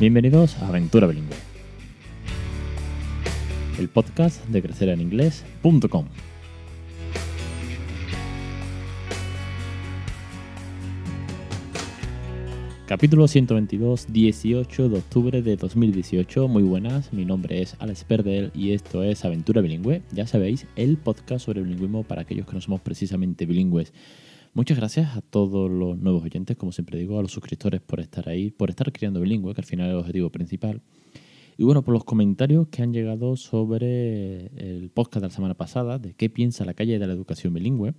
Bienvenidos a Aventura Bilingüe, el podcast de crecereninglés.com. Capítulo 122, 18 de octubre de 2018. Muy buenas, mi nombre es Alex Perdel y esto es Aventura Bilingüe. Ya sabéis, el podcast sobre bilingüismo para aquellos que no somos precisamente bilingües. Muchas gracias a todos los nuevos oyentes, como siempre digo, a los suscriptores por estar ahí, por estar criando bilingüe, que al final es el objetivo principal. Y bueno, por los comentarios que han llegado sobre el podcast de la semana pasada, de qué piensa la calle de la educación bilingüe,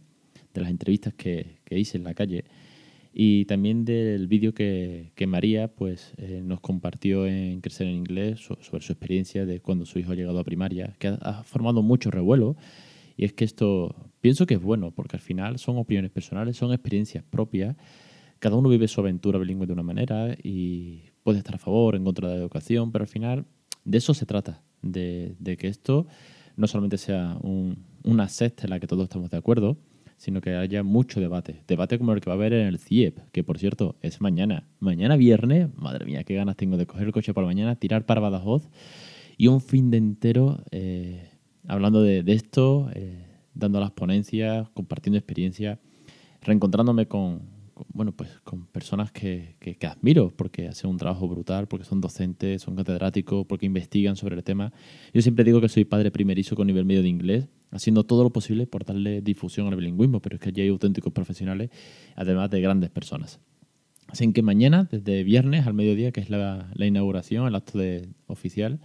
de las entrevistas que, hice en la calle, y también del vídeo que, María pues, eh, nos compartió en Crecer en Inglés sobre su experiencia de cuando su hijo ha llegado a primaria, que ha formado mucho revuelo. Y es que esto pienso que es bueno, porque al final son opiniones personales, son experiencias propias. Cada uno vive su aventura bilingüe de una manera y puede estar a favor, en contra de la educación, pero al final de eso se trata, de, que esto no solamente sea un, una secta en la que todos estamos de acuerdo, sino que haya mucho debate. Debate como el que va a haber en el CIEP, que por cierto es mañana. Mañana viernes, madre mía, qué ganas tengo de coger el coche para mañana, tirar para Badajoz y un fin de entero eh, hablando de, esto, eh, dando las ponencias, compartiendo experiencias, reencontrándome con, bueno, pues con personas que, admiro porque hacen un trabajo brutal, porque son docentes, son catedráticos, porque investigan sobre el tema. Yo siempre digo que soy padre primerizo con nivel medio de inglés, haciendo todo lo posible por darle difusión al bilingüismo, pero es que allí hay auténticos profesionales, además de grandes personas. Así que mañana, desde viernes al mediodía, que es la, la inauguración, el acto de, oficial,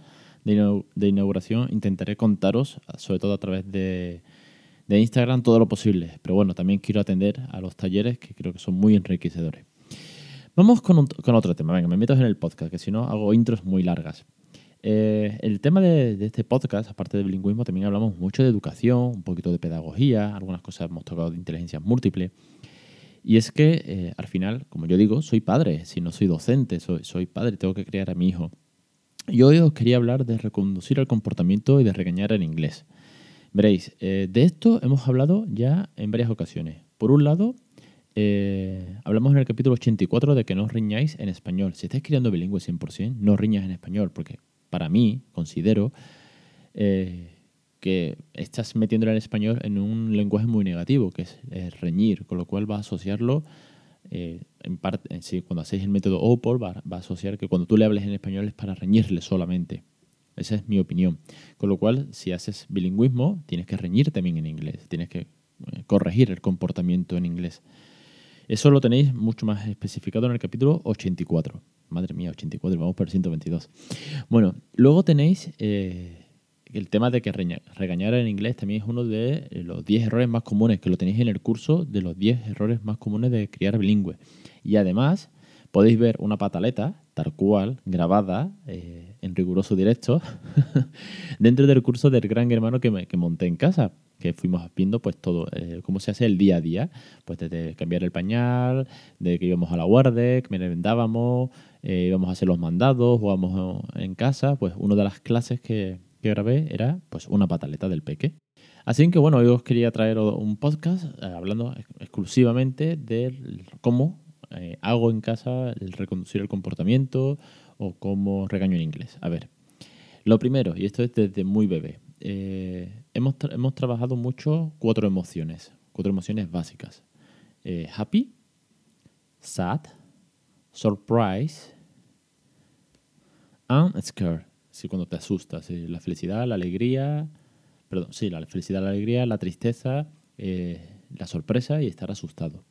de, inauguración intentaré contaros, sobre todo a través de, Instagram, todo lo posible. Pero bueno, también quiero atender a los talleres que creo que son muy enriquecedores. Vamos con, otro tema. Venga, me meto en el podcast, que si no hago intros muy largas. Eh, el tema de, este podcast, aparte de bilingüismo, también hablamos mucho de educación, un poquito de pedagogía, algunas cosas hemos tocado de inteligencia múltiple. Y es que eh, al final, como yo digo, soy padre, si no soy docente, soy, soy padre, tengo que criar a mi hijo. Y hoy os quería hablar de reconducir el comportamiento y de regañar en inglés. Veréis, eh, de esto hemos hablado ya en varias ocasiones. Por un lado, eh, hablamos en el capítulo 84 de que no riñáis en español. Si estáis criando bilingüe 100%, no riñas en español, porque para mí considero eh, que estás metiéndolo en español en un lenguaje muy negativo, que es, reñir, con lo cual va a asociarlo eh, en parte, sí, cuando hacéis el método OPOL va, a asociar que cuando tú le hables en español es para reñirle solamente. Esa es mi opinión. Con lo cual, si haces bilingüismo, tienes que reñir también en inglés, tienes que eh, corregir el comportamiento en inglés. Eso lo tenéis mucho más especificado en el capítulo 84. Madre mía, 84, vamos por el 122. Bueno, luego tenéis eh, el tema de que regañar en inglés también es uno de eh, los 10 errores más comunes, que lo tenéis en el curso de los 10 errores más comunes de criar bilingüe. Y además podéis ver una pataleta, tal cual, grabada eh, en riguroso directo, dentro del curso del gran hermano que, monté en casa, que fuimos viendo pues todo, eh, cómo se hace el día a día, pues desde cambiar el pañal, de que íbamos a la guardia, que vendábamos, íbamos a hacer los mandados, jugábamos en casa, pues una de las clases que, que grabé era pues una pataleta del peque. Así que bueno, hoy os quería traer un podcast eh, hablando exclusivamente de cómo eh, hago en casa el reconducir el comportamiento o cómo regaño en inglés. A ver, lo primero, y esto es desde muy bebé, eh, hemos, hemos, trabajado mucho cuatro emociones, cuatro emociones básicas. happy, sad, surprise and scared sí, cuando te asustas. la felicidad, la alegría, perdón, sí, la felicidad, la alegría, la tristeza, eh, la sorpresa y estar asustado.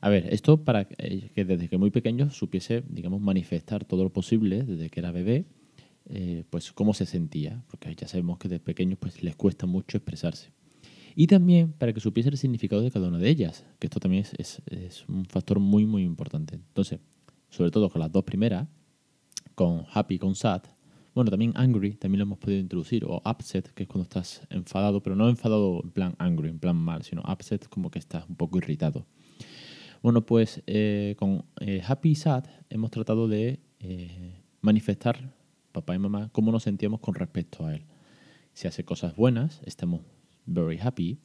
A ver, esto para que desde que muy pequeño supiese, digamos, manifestar todo lo posible, desde que era bebé, eh, pues cómo se sentía, porque ya sabemos que de pequeños pues les cuesta mucho expresarse. Y también para que supiese el significado de cada una de ellas, que esto también es, es un factor muy, muy importante. Entonces, sobre todo con las dos primeras, con happy, con sad, bueno, también angry, también lo hemos podido introducir, o upset, que es cuando estás enfadado, pero no enfadado en plan angry, en plan mal, sino upset como que estás un poco irritado. Bueno, pues eh, con eh, happy y sad hemos tratado de eh, manifestar, papá y mamá, cómo nos sentíamos con respecto a él. Si hace cosas buenas, estamos very happy,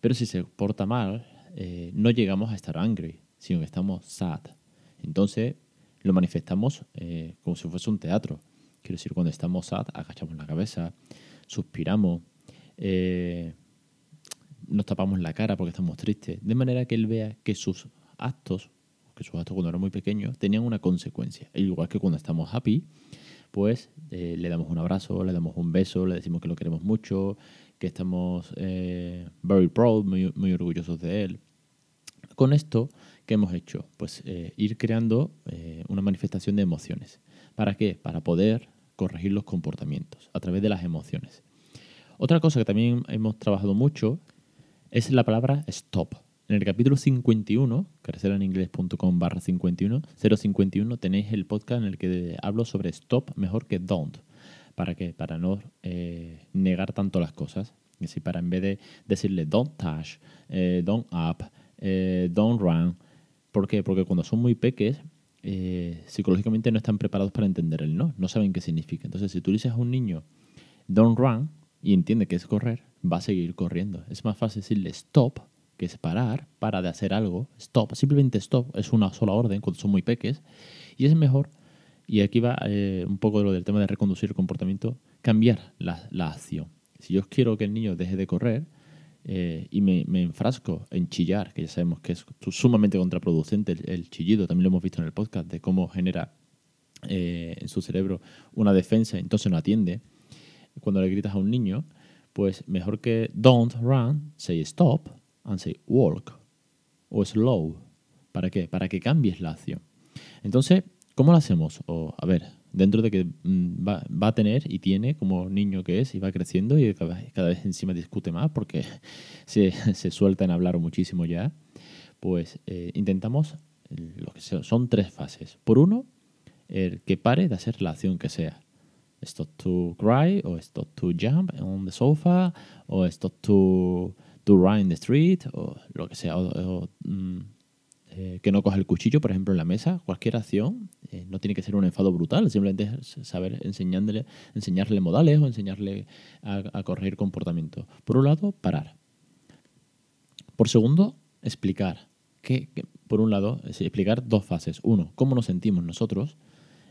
pero si se porta mal, no llegamos a estar angry, sino que estamos sad. Entonces, lo manifestamos como si fuese un teatro. Quiero decir, cuando estamos sad, agachamos la cabeza, suspiramos, eh, nos tapamos la cara porque estamos tristes, de manera que él vea que sus actos, que sus actos cuando eran muy pequeños, tenían una consecuencia. Igual que cuando estamos happy, pues eh, le damos un abrazo, le damos un beso, le decimos que lo queremos mucho, que estamos eh, very proud, muy, muy, orgullosos de él. Con esto, ¿qué hemos hecho? Pues ir creando una manifestación de emociones. ¿Para qué? Para poder corregir los comportamientos a través de las emociones. Otra cosa que también hemos trabajado mucho es la palabra stop. En el capítulo 51, carcelaninglés.com barra 51, 051, tenéis el podcast en el que hablo sobre stop mejor que don't. ¿Para qué? Para no eh, negar tanto las cosas. Es decir, para en vez de decirle don't touch, eh, don't up, eh, don't run. ¿Por qué? Porque cuando son muy peques, psicológicamente no están preparados para entender el no. No saben qué significa. Entonces, si tú dices a un niño don't run y entiende que es correr, va a seguir corriendo. Es más fácil decirle stop que es parar, para de hacer algo, stop, simplemente stop, es una sola orden cuando son muy peques, y es mejor, y aquí va eh, un poco de lo del tema de reconducir el comportamiento, cambiar la, acción. Si yo quiero que el niño deje de correr eh, y me, enfrasco en chillar, que ya sabemos que es sumamente contraproducente el, chillido, también lo hemos visto en el podcast, de cómo genera eh, en su cerebro una defensa, entonces no atiende. Cuando le gritas a un niño, pues mejor que don't run, say stop, and say walk o slow. ¿Para qué? Para que cambies la acción. Entonces, ¿cómo lo hacemos? O, a ver, dentro de que mm, va, a tener y tiene como niño que es y va creciendo y cada, vez encima discute más porque se, suelta en hablar muchísimo ya, pues eh, intentamos, lo que son tres fases. Por uno, el que pare de hacer la acción que sea. Stop to cry, o stop to jump on the sofa, o stop to to run in the street o lo que sea, mm, eh, que no coja el cuchillo, por ejemplo, en la mesa, cualquier acción, eh, no tiene que ser un enfado brutal, simplemente saber enseñándole, enseñarle modales o enseñarle a, corregir comportamiento. Por un lado, parar. Por segundo, explicar. Que, por un lado, explicar dos fases. Uno, cómo nos sentimos nosotros.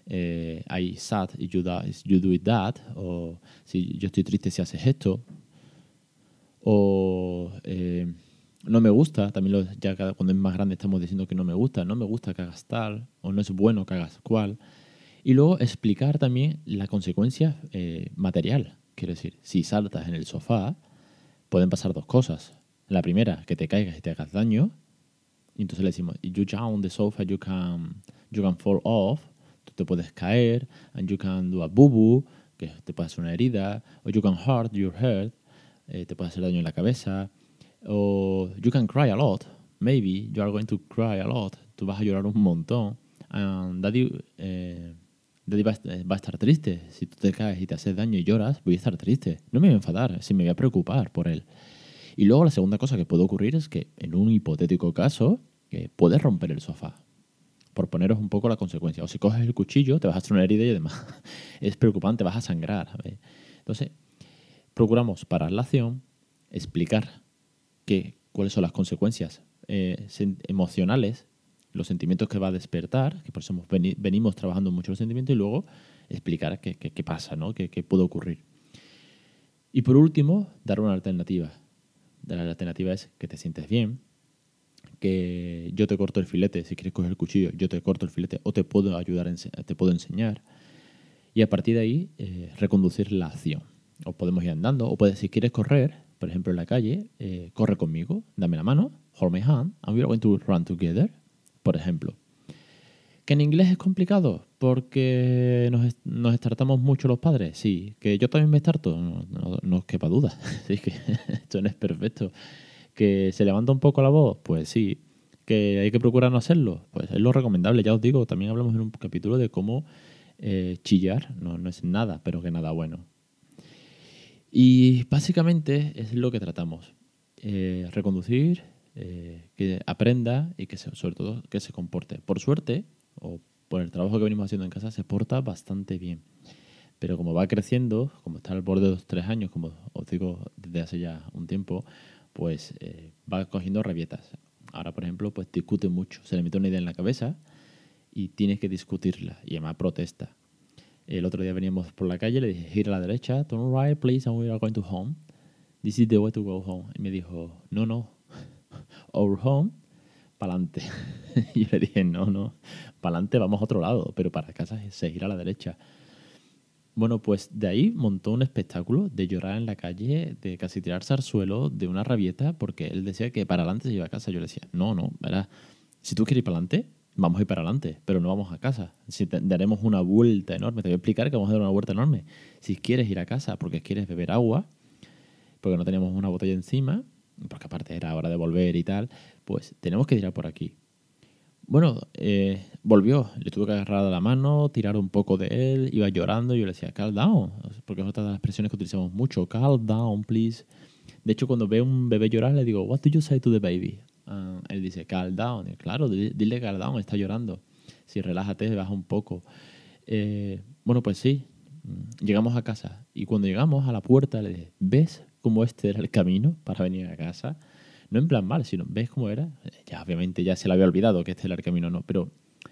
Eh, sad you, you do it that, o si yo estoy triste si haces esto, o eh, no me gusta, también lo, ya cuando es más grande estamos diciendo que no me gusta, no me gusta que hagas tal, o no es bueno que hagas cual. Y luego explicar también la consecuencia eh, material. Quiero decir, si saltas en el sofá, pueden pasar dos cosas. La primera, que te caigas y te hagas daño. Y entonces le decimos, you jump on the sofa, you can, you can fall off. Tú te puedes caer, and you can do a boo-boo, que te puede hacer una herida, o you can hurt your head, eh, te puede hacer daño en la cabeza. O you can cry a lot, maybe you are going to cry a lot. Tú vas a llorar un montón. And daddy, eh, daddy va, a estar triste. Si tú te caes y te haces daño y lloras, voy a estar triste. No me voy a enfadar, si me voy a preocupar por él. Y luego la segunda cosa que puede ocurrir es que en un hipotético caso, puedes romper el sofá. Por poneros un poco la consecuencia. O si coges el cuchillo, te vas a hacer una herida y además es preocupante, vas a sangrar. Entonces, procuramos parar la acción, explicar qué, cuáles son las consecuencias eh, emocionales, los sentimientos que va a despertar, que por eso venimos trabajando mucho los sentimientos, y luego explicar qué, qué, pasa, ¿no? qué, qué puede ocurrir. Y por último, dar una alternativa. La alternativa es que te sientes bien, que yo te corto el filete, si quieres coger el cuchillo, yo te corto el filete o te puedo ayudar, te puedo enseñar. Y a partir de ahí, eh, reconducir la acción o podemos ir andando, o puedes, si quieres correr, por ejemplo en la calle, eh, corre conmigo, dame la mano, hold my hand, and we are going to run together, por ejemplo. ¿Que en inglés es complicado? Porque nos, nos estartamos mucho los padres, sí. ¿Que yo también me estarto? No, no, no os quepa duda, sí, que esto no es perfecto. ¿Que se levanta un poco la voz? Pues sí. ¿Que hay que procurar no hacerlo? Pues es lo recomendable, ya os digo, también hablamos en un capítulo de cómo eh, chillar no, no es nada, pero que nada bueno. Y básicamente es lo que tratamos. Eh, reconducir, eh, que aprenda y que sobre todo que se comporte. Por suerte, o por el trabajo que venimos haciendo en casa, se porta bastante bien. Pero como va creciendo, como está al borde de los tres años, como os digo desde hace ya un tiempo, pues eh, va cogiendo rabietas. Ahora, por ejemplo, pues discute mucho. Se le mete una idea en la cabeza y tienes que discutirla. Y además protesta. El otro día veníamos por la calle, le dije, gira a la derecha, turn right, please, and we are going to home. This is the way to go home. Y me dijo, no, no, our home, para adelante. y yo le dije, no, no, para adelante vamos a otro lado, pero para casa se gira a la derecha. Bueno, pues de ahí montó un espectáculo de llorar en la calle, de casi tirarse al suelo, de una rabieta, porque él decía que para adelante se iba a casa. Yo le decía, no, no. Si tú quieres ir para adelante, vamos a ir para adelante, pero no vamos a casa. Si daremos una vuelta enorme, te voy a explicar que vamos a dar una vuelta enorme. Si quieres ir a casa porque quieres beber agua, porque no tenemos una botella encima, porque aparte era hora de volver y tal, pues tenemos que tirar por aquí. Bueno, eh, volvió, le tuve que agarrar la mano, tirar un poco de él, iba llorando y yo le decía, calm down, porque es otra de las expresiones que utilizamos mucho, calm down, please. De hecho, cuando veo un bebé llorar, le digo, what do you say to the baby? Él dice, calm claro, dile calm está llorando. Si relájate, baja un poco. Eh, bueno, pues sí, mm, llegamos a casa y cuando llegamos a la puerta le dije, ¿ves cómo este era el camino para venir a casa? No en plan mal, sino ¿ves cómo era? Ya obviamente ya se le había olvidado que este era el camino, no, pero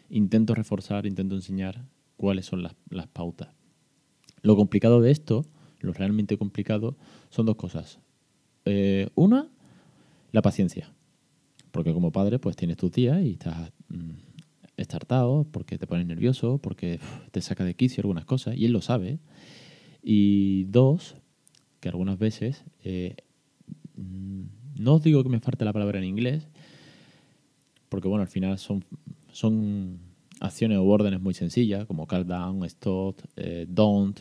intento reforzar, intento enseñar cuáles son las, las pautas. Lo complicado de esto, lo realmente complicado, son dos cosas. Eh, una, la paciencia. Porque como padre, pues tienes tus días y estás mm, estartado, porque te pones nervioso, porque te saca de quicio algunas cosas, y él lo sabe. Y dos, que algunas veces eh, mm, no os digo que me falte la palabra en inglés, porque bueno, al final son, son acciones o órdenes muy sencillas, como calm down, stop, eh, don't.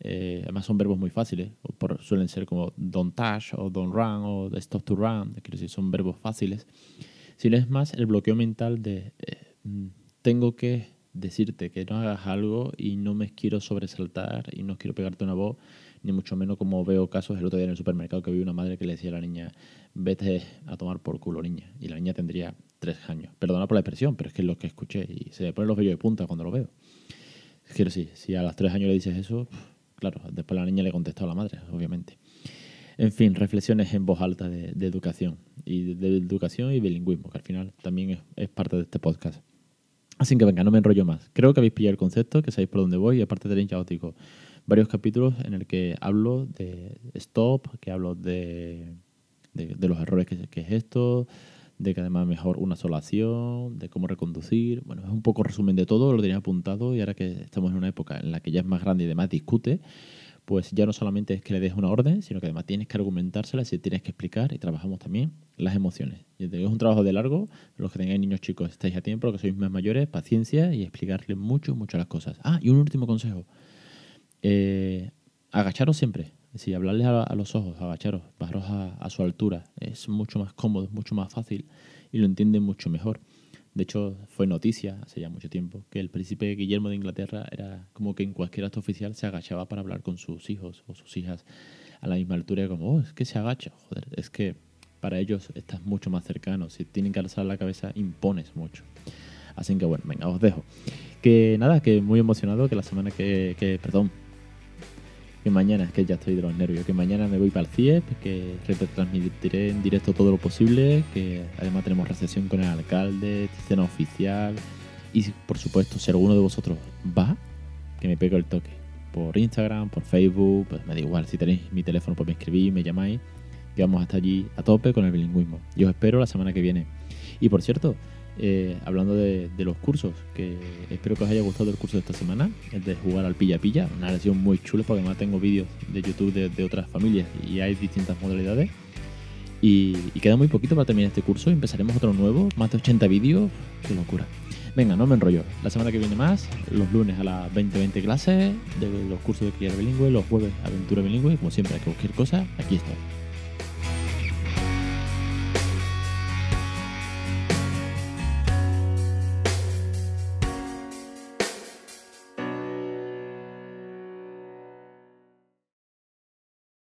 Eh, además son verbos muy fáciles, por, suelen ser como don't touch o don't run o stop to run, quiero decir, son verbos fáciles. Si es más el bloqueo mental de eh, tengo que decirte que no hagas algo y no me quiero sobresaltar y no quiero pegarte una voz, ni mucho menos como veo casos el otro día en el supermercado que vi una madre que le decía a la niña, vete a tomar por culo, niña. Y la niña tendría tres años. Perdona por la expresión, pero es que es lo que escuché y se me ponen los vellos de punta cuando lo veo. Quiero decir, si a los tres años le dices eso, claro, después la niña le contestó a la madre, obviamente. En fin, reflexiones en voz alta de, educación y de, educación y bilingüismo, que al final también es, parte de este podcast. Así que venga, no me enrollo más. Creo que habéis pillado el concepto, que sabéis por dónde voy y aparte tenéis ya os varios capítulos en el que hablo de stop, que hablo de de, los errores que, es esto, de que además mejor una sola acción, de cómo reconducir. Bueno, es un poco resumen de todo, lo tenía apuntado y ahora que estamos en una época en la que ya es más grande y demás discute, pues ya no solamente es que le des una orden, sino que además tienes que argumentársela y tienes que explicar y trabajamos también las emociones. Es un trabajo de largo, los que tengáis niños chicos estáis a tiempo, los que sois más mayores, paciencia y explicarles mucho, mucho las cosas. Ah, y un último consejo. Eh, agacharos siempre, si hablarles a, los ojos, agacharos, bajaros a, su altura, es mucho más cómodo, es mucho más fácil y lo entienden mucho mejor. De hecho, fue noticia hace ya mucho tiempo que el príncipe Guillermo de Inglaterra era como que en cualquier acto oficial se agachaba para hablar con sus hijos o sus hijas a la misma altura como, oh, es que se agacha, joder, es que para ellos estás mucho más cercano. Si tienen que alzar la cabeza, impones mucho. Así que bueno, venga, os dejo. Que nada, que muy emocionado que la semana que perdón, que mañana, que ya estoy de los nervios, que mañana me voy para el CIEP, que retransmitiré en directo todo lo posible, que además tenemos recepción con el alcalde, cena oficial y por supuesto si alguno de vosotros va, que me pegue el toque por Instagram, por Facebook, pues me da igual, si tenéis mi teléfono pues me escribís, me llamáis, que vamos hasta allí a tope con el bilingüismo. Yo os espero la semana que viene. Y por cierto, eh, hablando de, los cursos, que espero que os haya gustado el curso de esta semana, el de jugar al pilla pilla, una lección muy chula porque además tengo vídeos de YouTube de, otras familias y hay distintas modalidades. Y, queda muy poquito para terminar este curso y empezaremos otro nuevo, más de 80 vídeos, qué locura. Venga, no me enrollo. La semana que viene más, los lunes a las 20-20 clases de los cursos de criar bilingüe, los jueves aventura bilingüe, como siempre, cualquier cosa, aquí estoy.